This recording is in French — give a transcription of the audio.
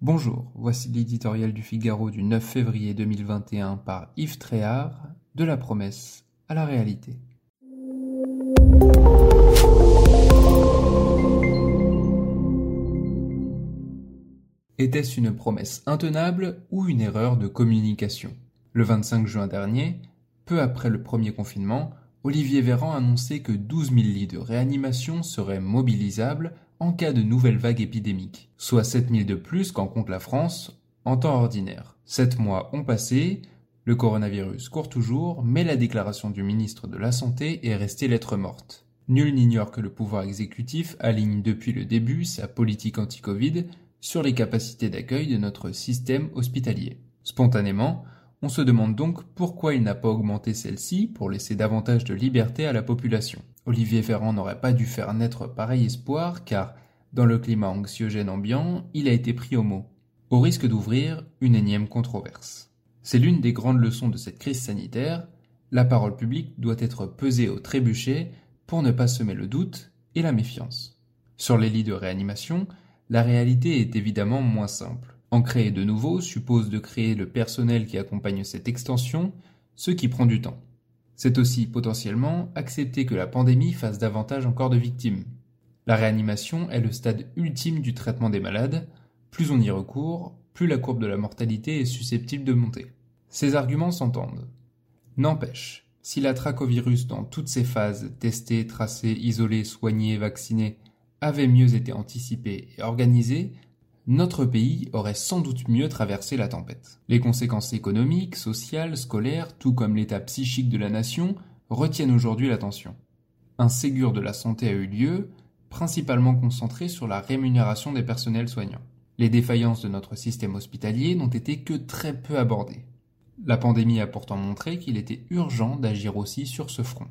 Bonjour, voici l'éditorial du Figaro du 9 février 2021 par Yves Tréhard, de la promesse à la réalité. Était-ce une promesse intenable ou une erreur de communication? Le 25 juin dernier, peu après le premier confinement, Olivier Véran annonçait que 12 000 lits de réanimation seraient mobilisables en cas de nouvelle vague épidémique, soit 7 000 de plus qu'en compte la France en temps ordinaire. Sept mois ont passé, le coronavirus court toujours, mais la déclaration du ministre de la Santé est restée lettre morte. Nul n'ignore que le pouvoir exécutif aligne depuis le début sa politique anti-Covid sur les capacités d'accueil de notre système hospitalier. Spontanément, on se demande donc pourquoi il n'a pas augmenté celle-ci pour laisser davantage de liberté à la population. Olivier Ferrand n'aurait pas dû faire naître pareil espoir car, dans le climat anxiogène ambiant, il a été pris au mot, au risque d'ouvrir une énième controverse. C'est l'une des grandes leçons de cette crise sanitaire, la parole publique doit être pesée au trébuchet pour ne pas semer le doute et la méfiance. Sur les lits de réanimation, la réalité est évidemment moins simple. En créer de nouveaux suppose de créer le personnel qui accompagne cette extension, ce qui prend du temps. C'est aussi potentiellement accepter que la pandémie fasse davantage encore de victimes. La réanimation est le stade ultime du traitement des malades. Plus on y recourt, plus la courbe de la mortalité est susceptible de monter. Ces arguments s'entendent. N'empêche, si la trachovirus dans toutes ses phases, testée, tracée, isolée, soignée, vaccinée, avait mieux été anticipé et organisé, notre pays aurait sans doute mieux traversé la tempête. Les conséquences économiques, sociales, scolaires, tout comme l'état psychique de la nation, retiennent aujourd'hui l'attention. Un Ségur de la santé a eu lieu, principalement concentré sur la rémunération des personnels soignants. Les défaillances de notre système hospitalier n'ont été que très peu abordées. La pandémie a pourtant montré qu'il était urgent d'agir aussi sur ce front.